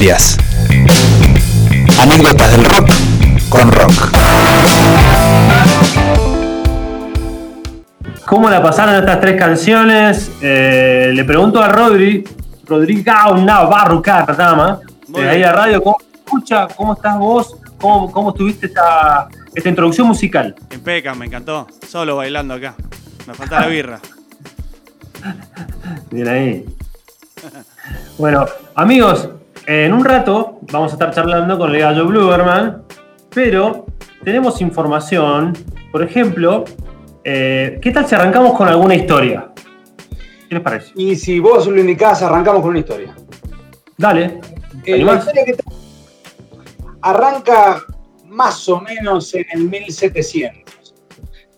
historias. Anécdotas del rock con rock. ¿Cómo la pasaron estas tres canciones? Eh, le pregunto a Rodri, Rodrigo Navarro Cardama, de ahí a radio, ¿cómo escucha? ¿Cómo estás vos? ¿Cómo, cómo estuviste esta, esta introducción musical? Impeca, me encantó. Solo bailando acá. Me falta la birra. Bien ahí. Bueno, amigos, en un rato vamos a estar charlando con el gallo Bluberman, pero tenemos información, por ejemplo, eh, ¿qué tal si arrancamos con alguna historia? ¿Qué les parece? Y si vos lo indicás, arrancamos con una historia. Dale. Eh, la historia que arranca más o menos en el 1700.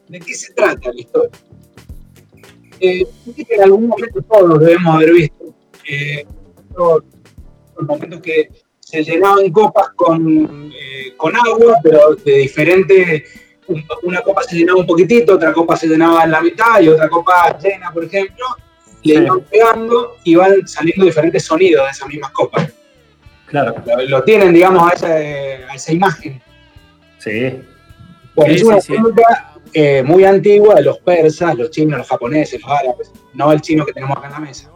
¿De qué se trata la historia? Eh, que en algún momento todos debemos haber visto. Eh, momentos que se llenaban copas con, eh, con agua, pero de diferente. Una copa se llenaba un poquitito, otra copa se llenaba en la mitad y otra copa llena, por ejemplo. Le iban pegando y van saliendo diferentes sonidos de esas mismas copas. Claro. Lo, tienen, digamos, a esa, a esa imagen. Sí. Bueno, es una técnica eh, muy antigua de los persas, los chinos, los japoneses, los árabes, no el chino que tenemos acá en la mesa.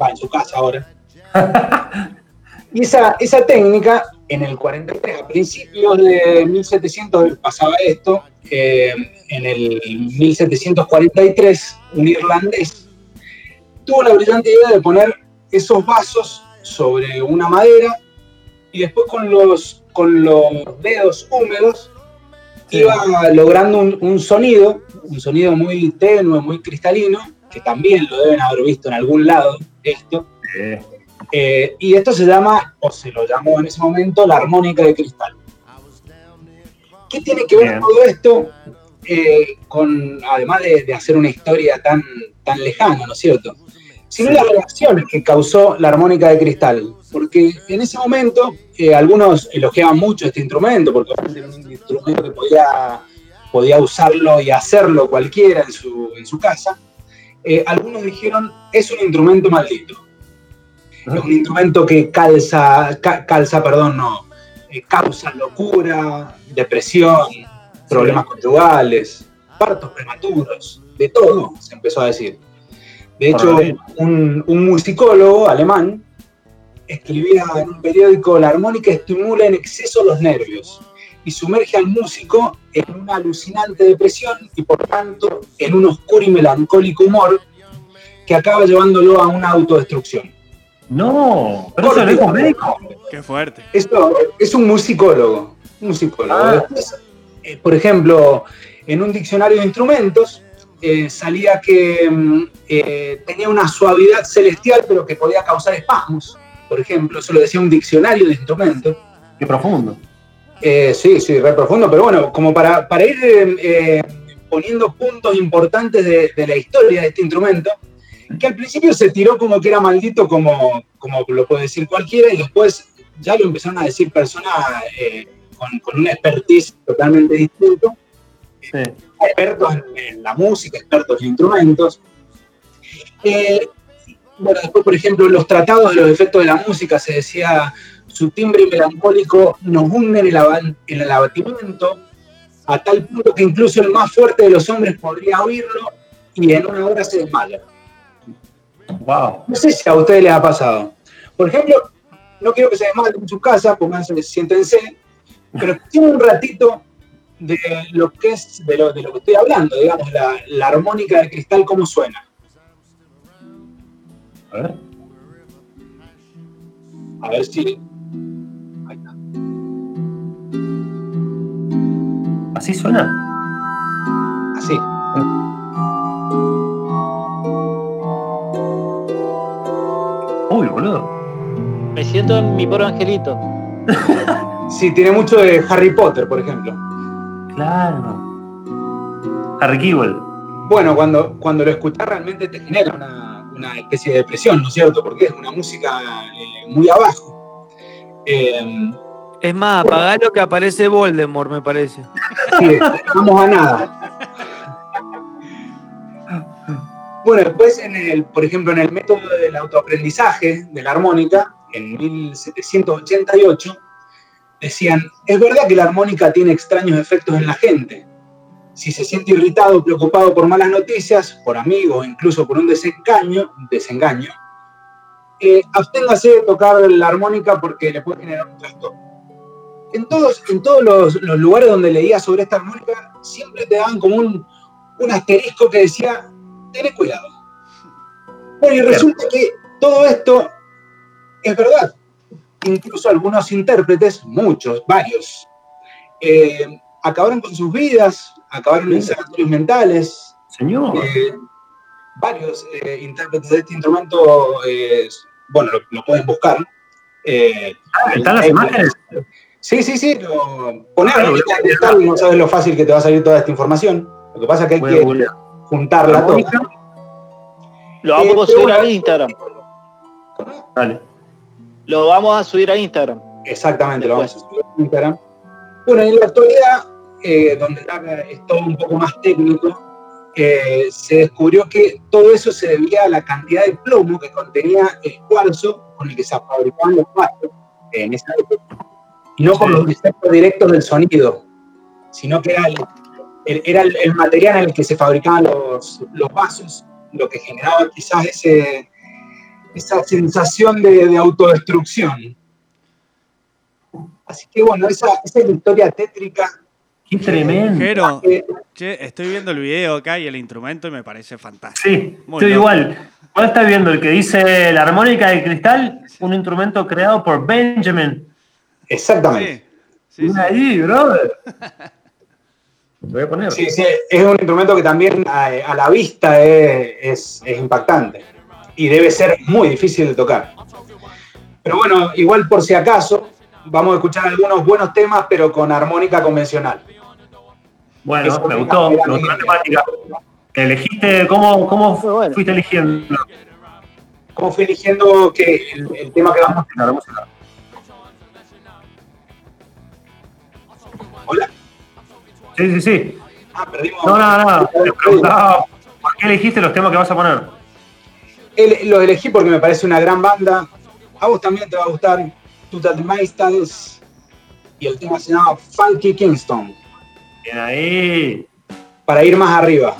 Va en su casa ahora. y esa, esa técnica, en el 43, a principios de 1700 pasaba esto, eh, en el 1743, un irlandés tuvo la brillante idea de poner esos vasos sobre una madera y después con los, con los dedos húmedos iba logrando un, sonido, un sonido muy tenue, muy cristalino, que también lo deben haber visto en algún lado, esto. Eh, y esto se llama, o se lo llamó en ese momento, la armónica de cristal. ¿Qué tiene que ver todo esto eh, con, además de, hacer una historia tan, tan lejana, ¿no es cierto? Sino las reacciones que causó la armónica de cristal. Porque en ese momento eh, algunos elogiaban mucho este instrumento, porque era un instrumento que podía, podía usarlo y hacerlo cualquiera en su, en su casa. Algunos dijeron, es un instrumento maldito. Es un instrumento que calza, calza, perdón, no, eh, causa locura, depresión, problemas conyugales, partos prematuros, de todo, se empezó a decir. De hecho, un, un musicólogo alemán escribía en un periódico, la armónica estimula en exceso los nervios y sumerge al músico en una alucinante depresión y por tanto en un oscuro y melancólico humor que acaba llevándolo a una autodestrucción. No, pero eso no es un médico. Qué fuerte. Esto es un musicólogo. Un musicólogo. Ah. Eh, por ejemplo, en un diccionario de instrumentos eh, salía que mm, eh, tenía una suavidad celestial, pero que podía causar espasmos por ejemplo, eso lo decía un diccionario de instrumentos. Qué profundo. Eh, sí, sí, re profundo, pero bueno, como para, para ir eh, poniendo puntos importantes de, la historia de este instrumento, que al principio se tiró como que era maldito, como, como lo puede decir cualquiera, y después ya lo empezaron a decir personas eh, con, una expertise totalmente distinta. Expertos en, la música, expertos en instrumentos. Bueno, después, por ejemplo, en los tratados de los efectos de la música se decía su timbre melancólico nos hunde en el, abatimiento a tal punto que incluso el más fuerte de los hombres podría oírlo y en una hora se desmaya. Wow. No sé si a ustedes les ha pasado. Por ejemplo, no quiero que se desmayen en su casa, pónganse, siéntense, pero tiene un ratito de lo que es, de lo, de lo que estoy hablando, digamos, la, la armónica de cristal, cómo suena. A ver. A ver si. Ahí está. ¿Así suena? Así. Uy, boludo. Me siento en mi pobre angelito. sí, tiene mucho de Harry Potter, por ejemplo. Claro. Harry Kewell. Bueno, cuando, cuando lo escuchas realmente te genera una una especie de depresión, ¿no es cierto? Porque es una música eh, muy abajo. Eh, es más, apagalo que aparece Voldemort, me parece. Sí, vamos a nada. Bueno, después, en el, por ejemplo, en el método del autoaprendizaje de la armónica, en 1788, decían, es verdad que la armónica tiene extraños efectos en la gente. Si se siente irritado preocupado por malas noticias, por amigos, incluso por un desengaño, desengaño eh, absténgase de tocar la armónica porque le puede generar un trastorno. En todos, en todos los, lugares donde leía sobre esta armónica, siempre te daban como un, un asterisco que decía, ten cuidado. Bueno, y resulta que todo esto es verdad. Incluso algunos intérpretes, muchos, varios, eh, acabaron con sus vidas, acabaron en sanatorios mentales. Señor. Eh, varios eh, intérpretes de este instrumento, bueno, lo, pueden buscar. Ah, ¿Están las imágenes? Sí, sí, sí. Ponerlo, no sabes lo fácil que te va a salir toda esta información. Lo que pasa es que hay que juntarla toda. Lo vamos a subir a Instagram. Dale. Lo vamos a subir a Instagram. Exactamente, lo vamos a subir a Instagram. Bueno, en la actualidad, eh, donde es todo un poco más técnico, eh, se descubrió que todo eso se debía a la cantidad de plomo que contenía el cuarzo con el que se fabricaban los vasos en esa época, y no con los efectos directos del sonido, sino que era el, era el, material en el que se fabricaban los, los vasos lo que generaba quizás ese, esa sensación de, autodestrucción. Así que bueno, esa, es la historia tétrica. Qué tremendo. che, estoy viendo el video acá y el instrumento y me parece fantástico. Sí, estoy igual. ¿Cuál estás viendo? El que dice la armónica de cristal, un instrumento creado por Benjamin. Exactamente. Sí, sí, ahí, brother. voy a poner. Sí, sí, es un instrumento que también a, la vista es, es, impactante y debe ser muy difícil de tocar. Pero bueno, igual por si acaso, vamos a escuchar algunos buenos temas, pero con armónica convencional. Bueno, me gustó, me gustó la temática. ¿Elegiste, cómo, cómo fuiste eligiendo? ¿Cómo fui eligiendo que el, tema que vamos a música? Sí, sí, sí. Ah, perdimos. No, no, no. Te preguntaba, ¿por qué elegiste los temas que vas a poner? los elegí porque me parece una gran banda. A vos también te va a gustar Total Maestals. Y el tema se llama Funky Kingston. Bien ahí. Para ir más arriba.